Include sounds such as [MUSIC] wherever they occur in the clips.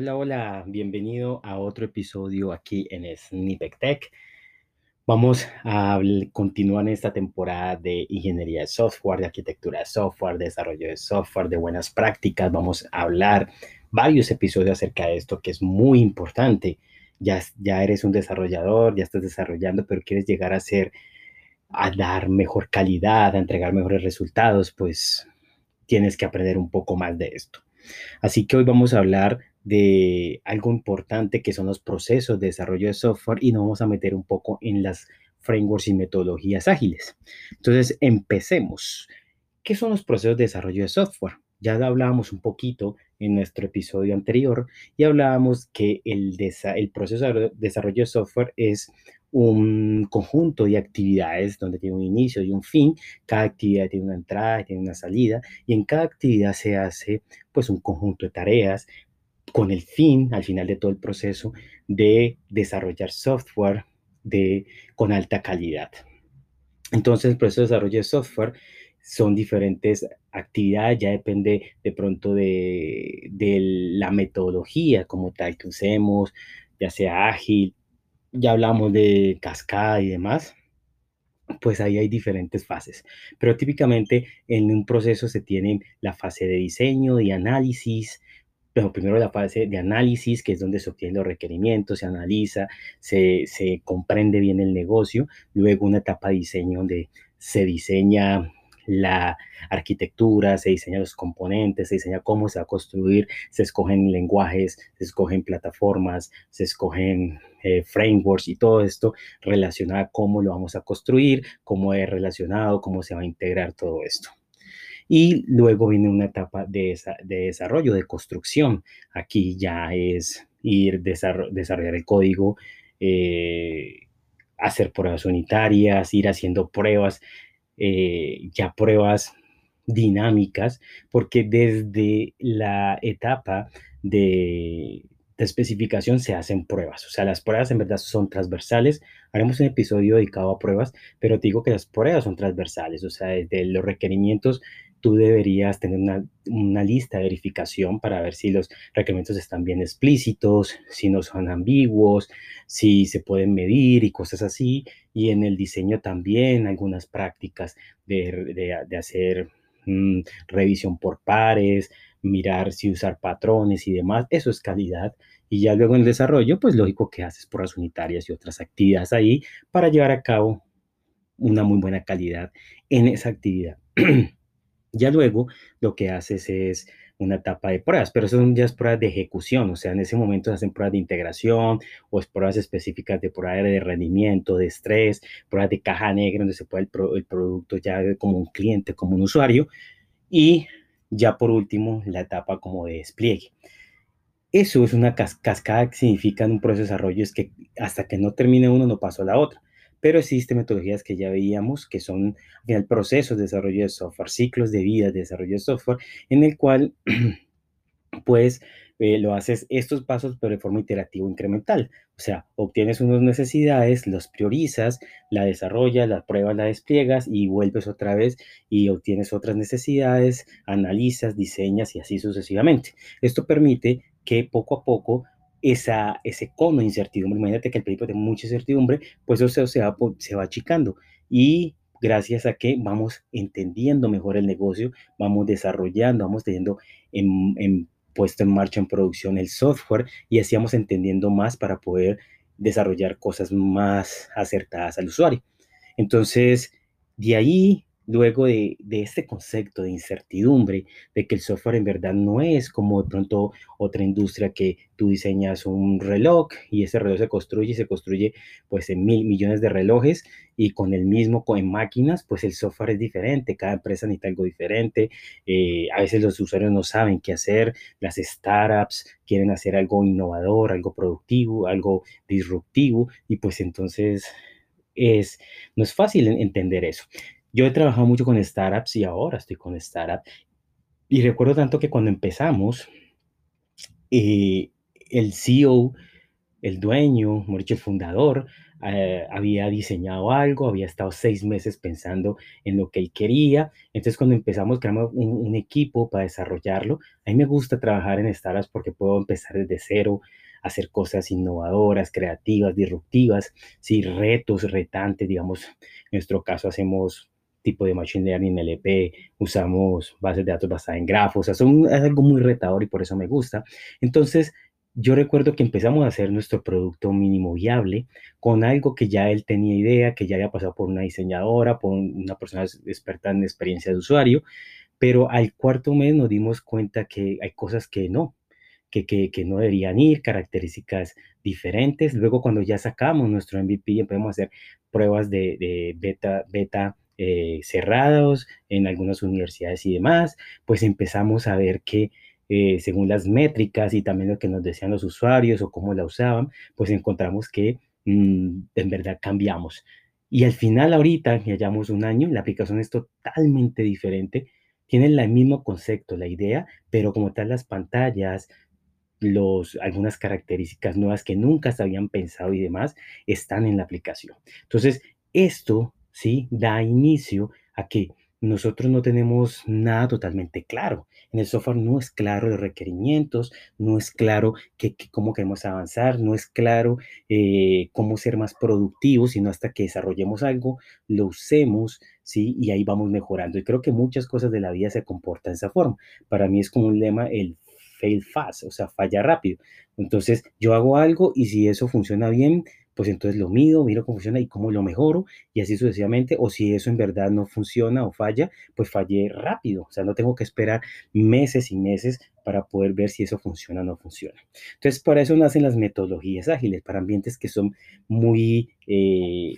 Hola, hola, bienvenido a otro episodio aquí en Snippet Tech. Vamos a continuar en esta temporada de ingeniería de software, de arquitectura de software, desarrollo de software, de buenas prácticas. Vamos a hablar varios episodios acerca de esto que es muy importante. Ya, ya eres un desarrollador, ya estás desarrollando, pero quieres llegar a ser, a dar mejor calidad, a entregar mejores resultados, pues tienes que aprender un poco más de esto. Así que hoy vamos a hablar de algo importante que son los procesos de desarrollo de software y nos vamos a meter un poco en las frameworks y metodologías ágiles. Entonces, empecemos. ¿Qué son los procesos de desarrollo de software? Ya hablábamos un poquito en nuestro episodio anterior y hablábamos que el, el proceso de desarrollo de software es un conjunto de actividades donde tiene un inicio y un fin. Cada actividad tiene una entrada, tiene una salida y en cada actividad se hace pues un conjunto de tareas con el fin, al final de todo el proceso, de desarrollar software de, con alta calidad. Entonces, el proceso de desarrollo de software son diferentes actividades, ya depende de pronto de, de la metodología como tal que usemos, ya sea ágil, ya hablamos de cascada y demás, pues ahí hay diferentes fases. Pero típicamente en un proceso se tiene la fase de diseño, de análisis, primero la fase de análisis, que es donde se obtienen los requerimientos, se analiza, se, se comprende bien el negocio, luego una etapa de diseño donde se diseña la arquitectura, se diseñan los componentes, se diseña cómo se va a construir, se escogen lenguajes, se escogen plataformas, se escogen eh, frameworks y todo esto relacionado a cómo lo vamos a construir, cómo es relacionado, cómo se va a integrar todo esto. Y luego viene una etapa de, de desarrollo, de construcción. Aquí ya es ir desarrollar, desarrollar el código, eh, hacer pruebas unitarias, ir haciendo pruebas eh, ya pruebas dinámicas, porque desde la etapa de, especificación se hacen pruebas. O sea, las pruebas en verdad son transversales. Haremos un episodio dedicado a pruebas, pero te digo que las pruebas son transversales. O sea, desde los requerimientos tú deberías tener una, una, lista de verificación para ver si los requerimientos están bien explícitos, si no son ambiguos, si se pueden medir y cosas así. Y en el diseño también algunas prácticas de, de, hacer mm, revisión por pares, mirar si usar patrones y demás. Eso es calidad. Y ya luego en el desarrollo, pues lógico que haces pruebas unitarias y otras actividades ahí para llevar a cabo una muy buena calidad en esa actividad. [CLEARS THROAT] Ya luego lo que haces es una etapa de pruebas, pero son ya pruebas de ejecución, o sea, en ese momento se hacen pruebas de integración o pruebas específicas de prueba de rendimiento, de estrés, pruebas de caja negra, donde se puede el, producto ya como un cliente, como un usuario, y ya por último la etapa como de despliegue. Eso es una cascada que significa en un proceso de desarrollo, es que hasta que no termine uno no pasó a la otra pero existen metodologías que ya veíamos que son el proceso de desarrollo de software, ciclos de vida de desarrollo de software, en el cual [CLEARS THROAT] pues eh, lo haces estos pasos pero de forma iterativa incremental. O sea, obtienes unas necesidades, los priorizas, la desarrollas, la pruebas, la despliegas y vuelves otra vez y obtienes otras necesidades, analizas, diseñas y así sucesivamente. Esto permite que poco a poco esa, ese cono de incertidumbre. Imagínate que el proyecto tiene mucha incertidumbre, pues eso se va, se va achicando. Y gracias a que vamos entendiendo mejor el negocio, vamos desarrollando, vamos teniendo en, puesto en marcha en producción el software y así vamos entendiendo más para poder desarrollar cosas más acertadas al usuario. Entonces, de ahí luego de, este concepto de incertidumbre, de que el software en verdad no es como de pronto otra industria que tú diseñas un reloj y ese reloj se construye y se construye pues en mil millones de relojes y con el mismo en máquinas, pues el software es diferente, cada empresa necesita algo diferente, eh, a veces los usuarios no saben qué hacer, las startups quieren hacer algo innovador, algo productivo, algo disruptivo y pues entonces es, no es fácil entender eso. Yo he trabajado mucho con startups y ahora estoy con startups. Y recuerdo tanto que cuando empezamos, eh, el CEO el dueño, Mauricio el fundador, eh, había diseñado algo, había estado seis meses pensando en lo que él quería. Entonces, cuando empezamos, creamos un, un equipo para desarrollarlo. A mí me gusta trabajar en startups porque puedo empezar desde cero, hacer cosas innovadoras, creativas, disruptivas, sí, retos, retantes, digamos, en nuestro caso hacemos tipo de machine learning LP, usamos bases de datos basadas en grafos, o sea, es algo muy retador y por eso me gusta. Entonces, yo recuerdo que empezamos a hacer nuestro producto mínimo viable con algo que ya él tenía idea, que ya había pasado por una diseñadora, por una persona experta en experiencia de usuario, pero al cuarto mes nos dimos cuenta que hay cosas que no, que, que, que, no deberían ir, características diferentes. Luego cuando ya sacamos nuestro MVP, a hacer pruebas de, de beta, beta eh, cerrados en algunas universidades y demás, pues empezamos a ver que eh, según las métricas y también lo que nos decían los usuarios o cómo la usaban, pues encontramos que mm, en verdad cambiamos. Y al final ahorita, ya llevamos un año, la aplicación es totalmente diferente, tienen el mismo concepto, la idea, pero como tal las pantallas, los, algunas características nuevas que nunca se habían pensado y demás están en la aplicación. Entonces, esto sí da inicio a que nosotros no tenemos nada totalmente claro. En el software no es claro los requerimientos, no es claro que, cómo queremos avanzar, no es claro eh, cómo ser más productivos, sino hasta que desarrollemos algo, lo usemos, ¿sí? Y ahí vamos mejorando. Y creo que muchas cosas de la vida se comportan de esa forma. Para mí es como un lema, el fail fast, o sea, falla rápido. Entonces, yo hago algo y si eso funciona bien, pues entonces lo mido, miro cómo funciona y cómo lo mejoro y así sucesivamente. O si eso en verdad no funciona o falla, pues fallé rápido. O sea, no tengo que esperar meses y meses para poder ver si eso funciona o no funciona. Entonces, para eso nacen las metodologías ágiles, para ambientes que son muy eh,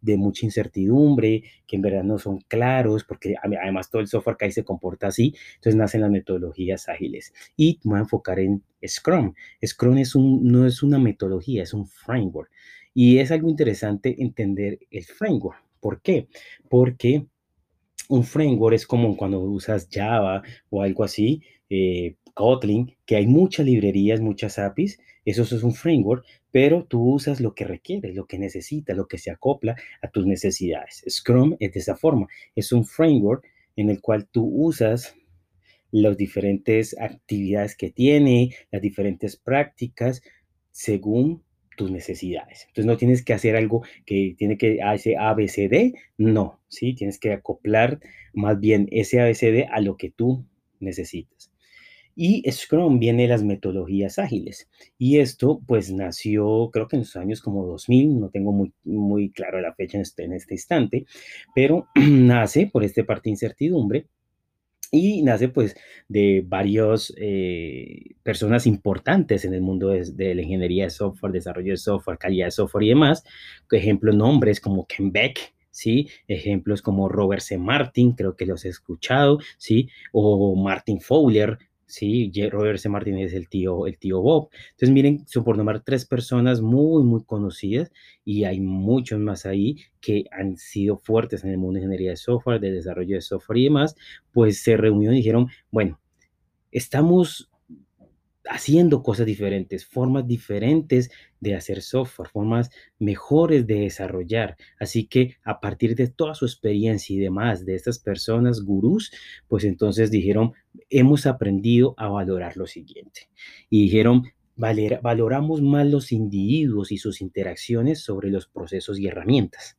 de mucha incertidumbre, que en verdad no son claros, porque además todo el software que ahí se comporta así. Entonces nacen las metodologías ágiles. Y me voy a enfocar en Scrum. Scrum es un, no es una metodología, es un framework. Y es algo interesante entender el framework. ¿Por qué? Porque un framework es como cuando usas Java o algo así, eh, Kotlin, que hay muchas librerías, muchas APIs, eso es un framework, pero tú usas lo que requieres, lo que necesitas, lo que se acopla a tus necesidades. Scrum es de esa forma, es un framework en el cual tú usas las diferentes actividades que tiene, las diferentes prácticas, según tus necesidades. Entonces no tienes que hacer algo que tiene que hacer ABCD, no, ¿sí? Tienes que acoplar más bien ese ABCD a lo que tú necesitas. Y Scrum viene de las metodologías ágiles. Y esto pues nació creo que en los años como 2000, no tengo muy, muy claro la fecha en este, en este instante, pero [CLEARS THROAT] nace por este parte de incertidumbre y nace pues de varias eh, personas importantes en el mundo de, la ingeniería de software, desarrollo de software, calidad de software y demás. Por ejemplo, nombres como Ken Beck, ¿sí? Ejemplos como Robert C. Martin, creo que los he escuchado, ¿sí? O Martin Fowler, Sí, Robert C. Martínez el tío, el tío Bob. Entonces, miren, son por nombrar tres personas muy, muy conocidas y hay muchos más ahí que han sido fuertes en el mundo de ingeniería de software, de desarrollo de software y demás, pues se reunieron y dijeron, bueno, estamos haciendo cosas diferentes, formas diferentes de hacer software, formas mejores de desarrollar. Así que a partir de toda su experiencia y demás de estas personas gurús, pues entonces dijeron, hemos aprendido a valorar lo siguiente. Y dijeron, valoramos más los individuos y sus interacciones sobre los procesos y herramientas.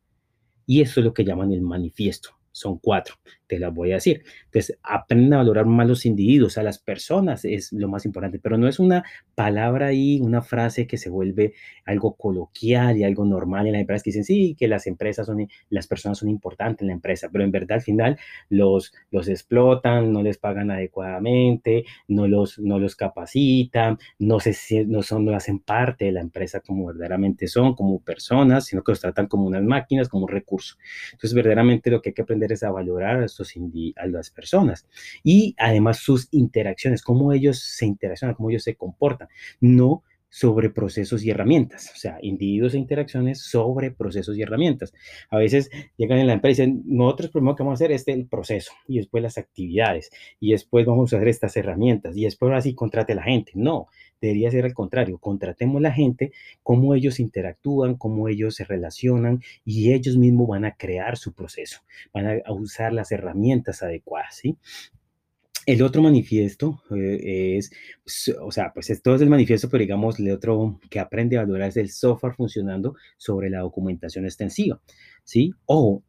Y eso es lo que llaman el manifiesto son cuatro, te las voy a decir. Entonces, aprenden a valorar más los individuos, a las personas es lo más importante, pero no es una palabra ahí, una frase que se vuelve algo coloquial y algo normal en la empresa que dicen, sí, que las empresas son, las personas son importantes en la empresa, pero en verdad al final los, los explotan, no les pagan adecuadamente, no los, no los capacitan, no, se, no, son, no hacen parte de la empresa como verdaderamente son, como personas, sino que los tratan como unas máquinas, como un recurso. Entonces, verdaderamente lo que hay que aprender es a valorar estos a las personas y además sus interacciones, cómo ellos se interaccionan, cómo ellos se comportan. No sobre procesos y herramientas, o sea, individuos e interacciones sobre procesos y herramientas. A veces llegan en la empresa y dicen, nosotros primero que vamos a hacer es el proceso y después las actividades y después vamos a hacer estas herramientas y después así contrate a la gente. No, debería ser al contrario, contratemos la gente, cómo ellos interactúan, cómo ellos se relacionan y ellos mismos van a crear su proceso, van a usar las herramientas adecuadas, ¿sí? El otro manifiesto eh, es, pues, o sea, pues esto es el manifiesto, pero digamos, el otro que aprende a valorar es el software funcionando sobre la documentación extensiva, ¿sí? O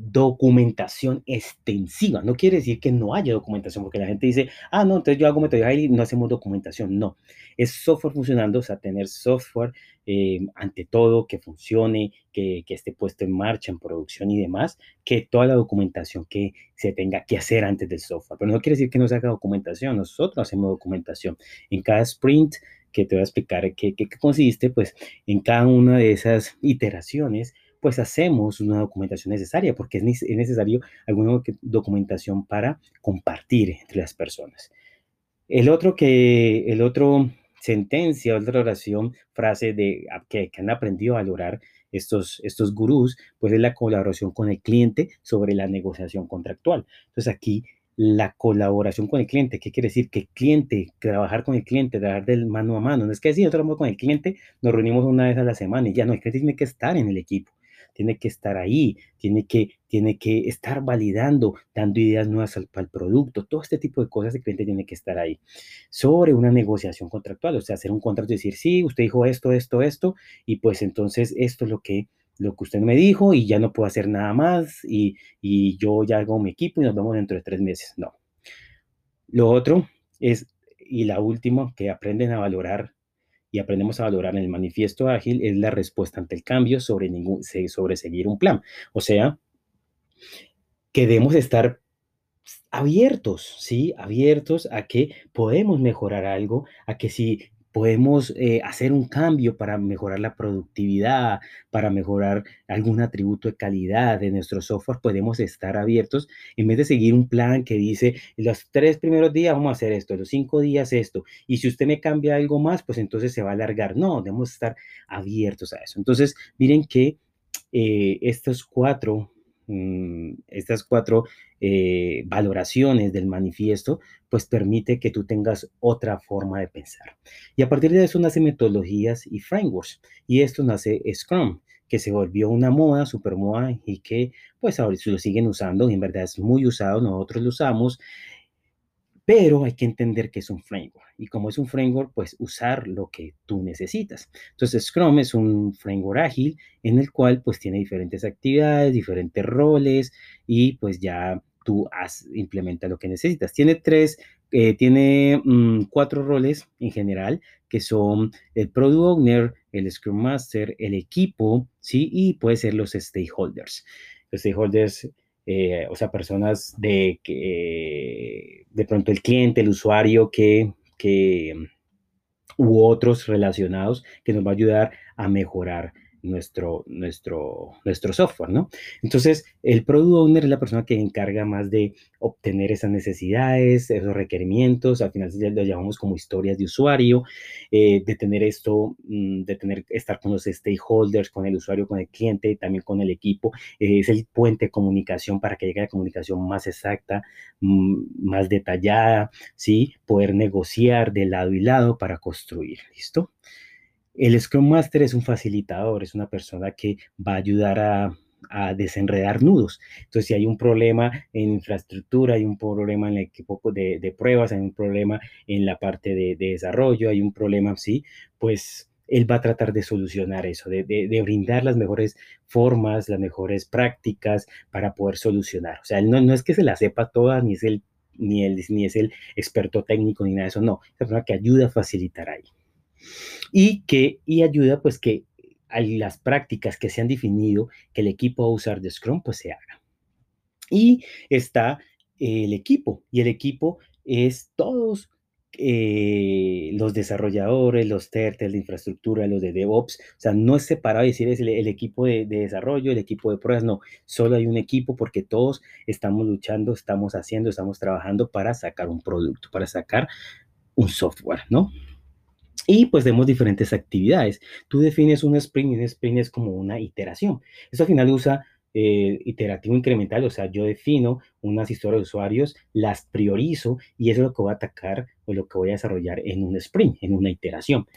documentación extensiva. No quiere decir que no haya documentación, porque la gente dice, ah, no, entonces yo hago metodología y no hacemos documentación. No, es software funcionando, o sea, tener software eh, ante todo que funcione, que, que, esté puesto en marcha, en producción y demás, que toda la documentación que se tenga que hacer antes del software. Pero no quiere decir que no se haga documentación, nosotros hacemos documentación. En cada sprint que te voy a explicar qué, qué consiste, pues en cada una de esas iteraciones, pues hacemos una documentación necesaria, porque es, necesario alguna documentación para compartir entre las personas. El otro que, el otro sentencia, otra oración, frase de que, han aprendido a valorar estos, estos gurús, pues es la colaboración con el cliente sobre la negociación contractual. Entonces aquí la colaboración con el cliente. ¿Qué quiere decir? Que el cliente, trabajar con el cliente, trabajar del mano a mano. No es que si nosotros trabajamos con el cliente, nos reunimos una vez a la semana y ya no, el cliente tiene que estar en el equipo tiene que estar ahí, tiene que, tiene que estar validando, dando ideas nuevas al, producto, todo este tipo de cosas el cliente tiene que estar ahí. Sobre una negociación contractual, o sea, hacer un contrato y decir, sí, usted dijo esto, esto, esto, y pues entonces esto es lo que lo que usted me dijo y ya no puedo hacer nada más y, y yo ya hago mi equipo y nos vemos dentro de tres meses. No. Lo otro es, y la última, que aprenden a valorar y aprendemos a valorar en el manifiesto ágil es la respuesta ante el cambio sobre, ningún, sobre seguir un plan. O sea, que debemos estar abiertos, ¿sí? Abiertos a que podemos mejorar algo, a que si podemos eh, hacer un cambio para mejorar la productividad, para mejorar algún atributo de calidad de nuestro software, podemos estar abiertos en vez de seguir un plan que dice, los tres primeros días vamos a hacer esto, los cinco días esto, y si usted me cambia algo más, pues entonces se va a alargar. No, debemos estar abiertos a eso. Entonces, miren que eh, estos cuatro Mm, estas cuatro eh, valoraciones del manifiesto, pues permite que tú tengas otra forma de pensar. Y a partir de eso nace metodologías y frameworks. Y esto nace Scrum, que se volvió una moda, super moda, y que pues ahora lo siguen usando, y en verdad es muy usado, nosotros lo usamos, pero hay que entender que es un framework. Y como es un framework, pues usar lo que tú necesitas. Entonces, Scrum es un framework ágil en el cual pues tiene diferentes actividades, diferentes roles y pues ya tú has, implementa lo que necesitas. Tiene tres, eh, tiene mm, cuatro roles en general, que son el Product Owner, el Scrum Master, el equipo, ¿sí? Y puede ser los stakeholders. Los stakeholders eh, o sea, personas de que de pronto el cliente, el usuario que, que u otros relacionados que nos va a ayudar a mejorar nuestro, nuestro, nuestro software, ¿no? Entonces, el Product Owner es la persona que encarga más de obtener esas necesidades, esos requerimientos, al final lo llamamos como historias de usuario, eh, de tener esto, mm, de tener, estar con los stakeholders, con el usuario, con el cliente, también con el equipo, eh, es el puente de comunicación para que llegue la comunicación más exacta, mm, más detallada, ¿sí? Poder negociar de lado y lado para construir, ¿listo? El Scrum Master es un facilitador, es una persona que va a ayudar a, desenredar nudos. Entonces, si hay un problema en infraestructura, hay un problema en el equipo de, pruebas, hay un problema en la parte de, desarrollo, hay un problema así, pues él va a tratar de solucionar eso, de, brindar las mejores formas, las mejores prácticas para poder solucionar. O sea, no, es que se la sepa toda, ni es el ni, el, ni es el experto técnico, ni nada de eso, no, es la persona que ayuda a facilitar ahí y que y ayuda pues que las prácticas que se han definido que el equipo va a usar de Scrum pues se haga. Y está el equipo y el equipo es todos eh, los desarrolladores, los TERTES, de infraestructura, los de DevOps, o sea, no es separado decir es el, equipo de, de, desarrollo, el equipo de pruebas, no, solo hay un equipo porque todos estamos luchando, estamos haciendo, estamos trabajando para sacar un producto, para sacar un software, ¿no? Y pues vemos diferentes actividades. Tú defines un sprint y un sprint es como una iteración. Eso al final usa eh, iterativo incremental, o sea, yo defino unas historias de usuarios, las priorizo y eso es lo que voy a atacar o lo que voy a desarrollar en un sprint, en una iteración.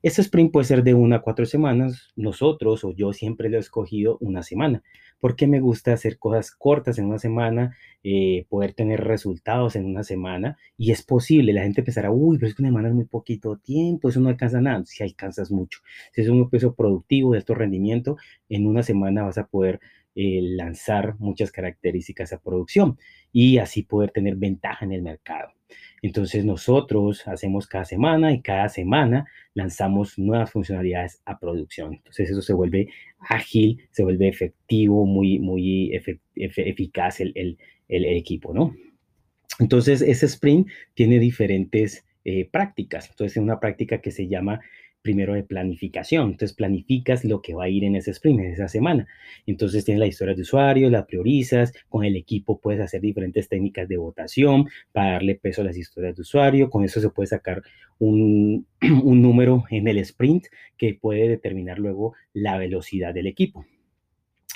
Este sprint puede ser de una a cuatro semanas. Nosotros o yo siempre lo he escogido una semana, porque me gusta hacer cosas cortas en una semana, eh, poder tener resultados en una semana. Y es posible, la gente pensará, uy, pero es que una semana es muy poquito tiempo, eso no alcanza nada. Si alcanzas mucho. Si es un peso productivo de alto rendimiento, en una semana vas a poder eh, lanzar muchas características a producción y así poder tener ventaja en el mercado. Entonces nosotros hacemos cada semana y cada semana lanzamos nuevas funcionalidades a producción. Entonces eso se vuelve ágil, se vuelve efectivo, muy, muy eficaz el, el, equipo, ¿no? Entonces ese sprint tiene diferentes eh, prácticas. Entonces es una práctica que se llama primero de planificación. Entonces planificas lo que va a ir en ese sprint, en esa semana. Entonces tienes la historia de usuario, la priorizas, con el equipo puedes hacer diferentes técnicas de votación para darle peso a las historias de usuario. Con eso se puede sacar un, [CLEARS THROAT] un número en el sprint que puede determinar luego la velocidad del equipo.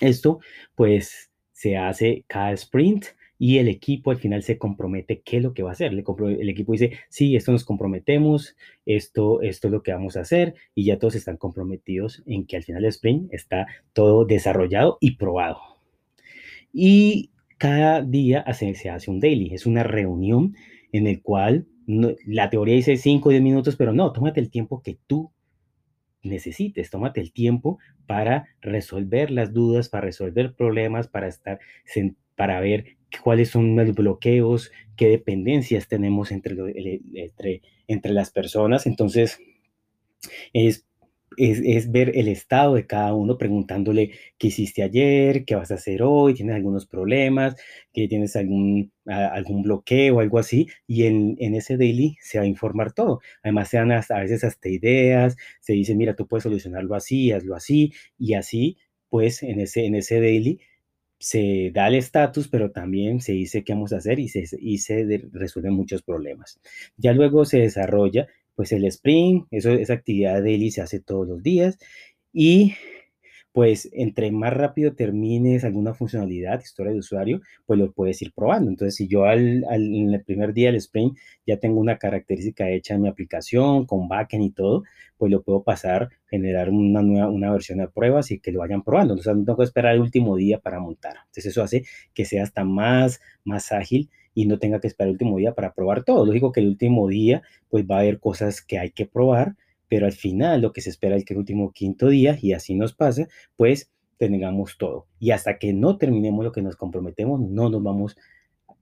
Esto pues se hace cada sprint y el equipo al final se compromete qué es lo que va a hacer. El, equipo dice, sí, esto nos comprometemos, esto, esto es lo que vamos a hacer y ya todos están comprometidos en que al final del sprint está todo desarrollado y probado. Y cada día se hace un daily, es una reunión en el cual la teoría dice 5 o 10 minutos, pero no, tómate el tiempo que tú necesites, tómate el tiempo para resolver las dudas, para resolver problemas, para estar, para ver cuáles son los bloqueos, qué dependencias tenemos entre, entre, entre las personas. Entonces, es, es, ver el estado de cada uno, preguntándole qué hiciste ayer, qué vas a hacer hoy, tienes algunos problemas, que tienes algún, algún bloqueo, algo así, y en, en, ese daily se va a informar todo. Además, se dan a veces hasta ideas, se dice, mira, tú puedes solucionarlo así, hazlo así, y así, pues en ese, en ese daily se da el estatus, pero también se dice qué vamos a hacer y se, y se resuelven muchos problemas. Ya luego se desarrolla pues el sprint, eso, esa actividad daily se hace todos los días y pues entre más rápido termines alguna funcionalidad, historia de usuario, pues lo puedes ir probando. Entonces, si yo al, en el primer día del sprint ya tengo una característica hecha en mi aplicación, con backend y todo, pues lo puedo pasar, generar una nueva, una versión de pruebas y que lo vayan probando. Entonces, no tengo que esperar el último día para montar. Entonces, eso hace que sea hasta más, más ágil y no tenga que esperar el último día para probar todo. Lógico que el último día, pues va a haber cosas que hay que probar, pero al final lo que se espera es que el último quinto día, y así nos pasa, pues tengamos todo. Y hasta que no terminemos lo que nos comprometemos, no nos vamos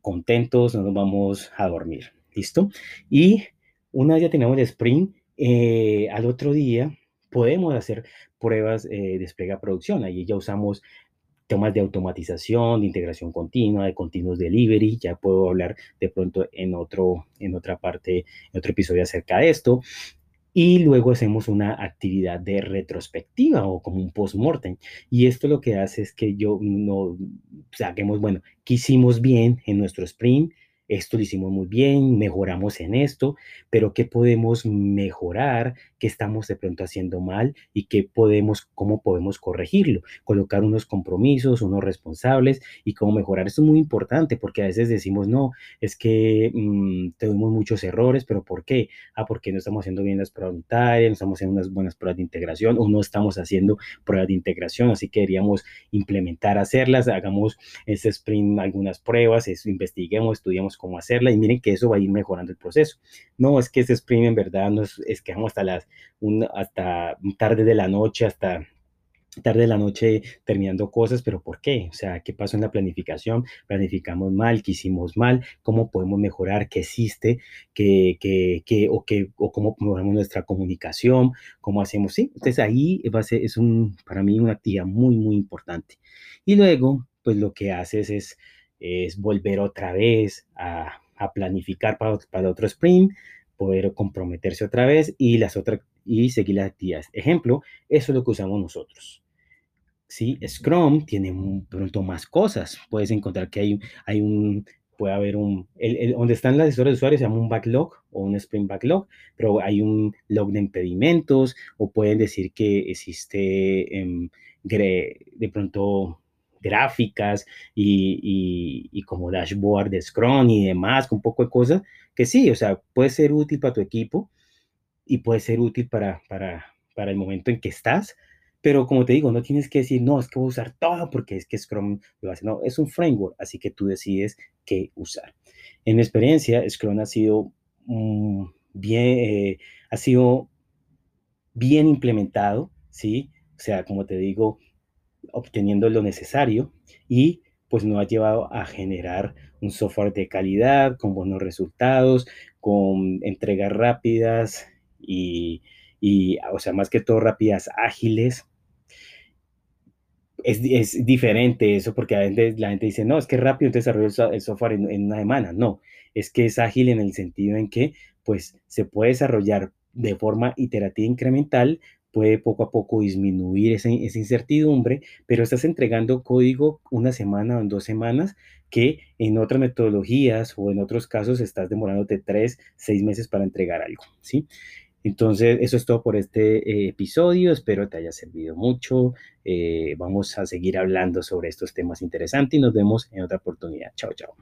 contentos, no nos vamos a dormir. ¿Listo? Y una vez ya tenemos el sprint, eh, al otro día podemos hacer pruebas eh, de despliegue a producción. Ahí ya usamos temas de automatización, de integración continua, de continuous delivery. Ya puedo hablar de pronto en, otro, en otra parte, en otro episodio acerca de esto y luego hacemos una actividad de retrospectiva o como un post-mortem. Y esto lo que hace es que yo no saquemos, bueno, qué hicimos bien en nuestro sprint, esto lo hicimos muy bien, mejoramos en esto, pero qué podemos mejorar, qué estamos de pronto haciendo mal y qué podemos, cómo podemos corregirlo, colocar unos compromisos, unos responsables y cómo mejorar. Esto es muy importante porque a veces decimos, no, es que mmm, tenemos muchos errores, pero ¿por qué? Ah, porque no estamos haciendo bien las pruebas unitarias, no estamos haciendo unas buenas pruebas de integración o no estamos haciendo pruebas de integración, así que deberíamos implementar, hacerlas, hagamos ese sprint algunas pruebas, eso, investiguemos, estudiemos cómo hacerla y miren que eso va a ir mejorando el proceso. No, es que ese sprint en verdad no es, que hasta las un, hasta tarde de la noche, hasta tarde de la noche terminando cosas, pero ¿por qué? O sea, ¿qué pasó en la planificación? Planificamos mal, ¿qué hicimos mal? ¿Cómo podemos mejorar? ¿Qué existe? ¿Qué, qué, qué, o, qué, o cómo mejoramos nuestra comunicación? ¿Cómo hacemos? Sí, entonces ahí va a ser, es un, para mí una actividad muy, muy importante. Y luego, pues lo que haces es es volver otra vez a, planificar para, para otro sprint, poder comprometerse otra vez y, las otras, y seguir las actividades. Ejemplo, eso es lo que usamos nosotros. ¿sí? Scrum tiene pronto más cosas. Puedes encontrar que hay, hay un puede haber un, el, donde están las historias de usuarios se llama un backlog o un sprint backlog, pero hay un log de impedimentos o pueden decir que existe em, de pronto gráficas y, y, como dashboard de Scrum y demás, con un poco de cosas, que sí, o sea, puede ser útil para tu equipo y puede ser útil para, para, para el momento en que estás, pero como te digo, no tienes que decir, no, es que voy a usar todo porque es que Scrum lo hace. No, es un framework, así que tú decides qué usar. En mi experiencia, Scrum ha sido mm, bien, eh, ha sido bien implementado, ¿sí? O sea, como te digo, obteniendo lo necesario y pues nos ha llevado a generar un software de calidad, con buenos resultados, con entregas rápidas y, y o sea, más que todo rápidas, ágiles. Es, es, diferente eso porque la gente, dice, no, es que rápido desarrollo el software en, en, una semana. No, es que es ágil en el sentido en que pues se puede desarrollar de forma iterativa incremental puede poco a poco disminuir esa, incertidumbre, pero estás entregando código una semana o en dos semanas que en otras metodologías o en otros casos estás demorándote tres, seis meses para entregar algo, ¿sí? Entonces, eso es todo por este eh, episodio. Espero te haya servido mucho. Eh, vamos a seguir hablando sobre estos temas interesantes y nos vemos en otra oportunidad. Chao, chao.